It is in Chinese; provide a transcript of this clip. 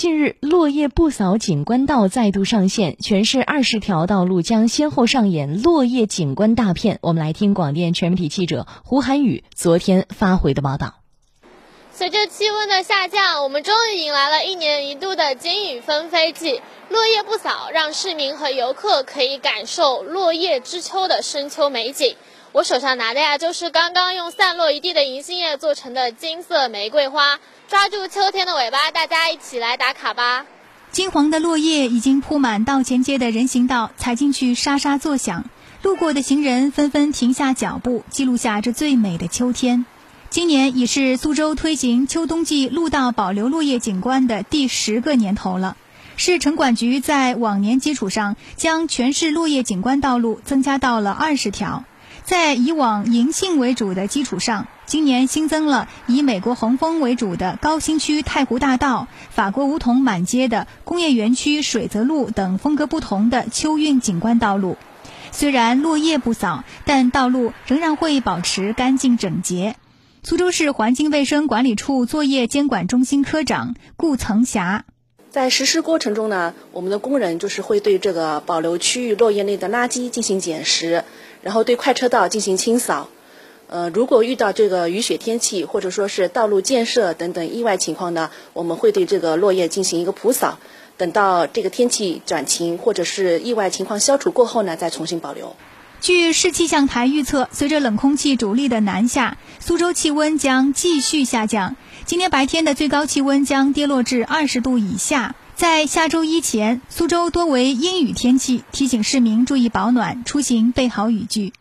近日，落叶不扫景观道再度上线，全市二十条道路将先后上演落叶景观大片。我们来听广电全媒体记者胡涵宇昨天发回的报道。随着气温的下降，我们终于迎来了一年一度的金雨纷飞季。落叶不扫，让市民和游客可以感受落叶知秋的深秋美景。我手上拿的呀，就是刚刚用散落一地的银杏叶做成的金色玫瑰花。抓住秋天的尾巴，大家一起来打卡吧！金黄的落叶已经铺满道前街的人行道，踩进去沙沙作响。路过的行人纷纷停下脚步，记录下这最美的秋天。今年已是苏州推行秋冬季路道保留落叶景观的第十个年头了。市城管局在往年基础上，将全市落叶景观道路增加到了二十条。在以往银杏为主的基础上，今年新增了以美国红枫为主的高新区太湖大道、法国梧桐满街的工业园区水泽路等风格不同的秋韵景观道路。虽然落叶不扫，但道路仍然会保持干净整洁。苏州市环境卫生管理处作业监管中心科长顾曾霞。在实施过程中呢，我们的工人就是会对这个保留区域落叶内的垃圾进行捡拾，然后对快车道进行清扫。呃，如果遇到这个雨雪天气或者说是道路建设等等意外情况呢，我们会对这个落叶进行一个普扫，等到这个天气转晴或者是意外情况消除过后呢，再重新保留。据市气象台预测，随着冷空气主力的南下，苏州气温将继续下降。今天白天的最高气温将跌落至二十度以下。在下周一前，苏州多为阴雨天气，提醒市民注意保暖，出行备好雨具。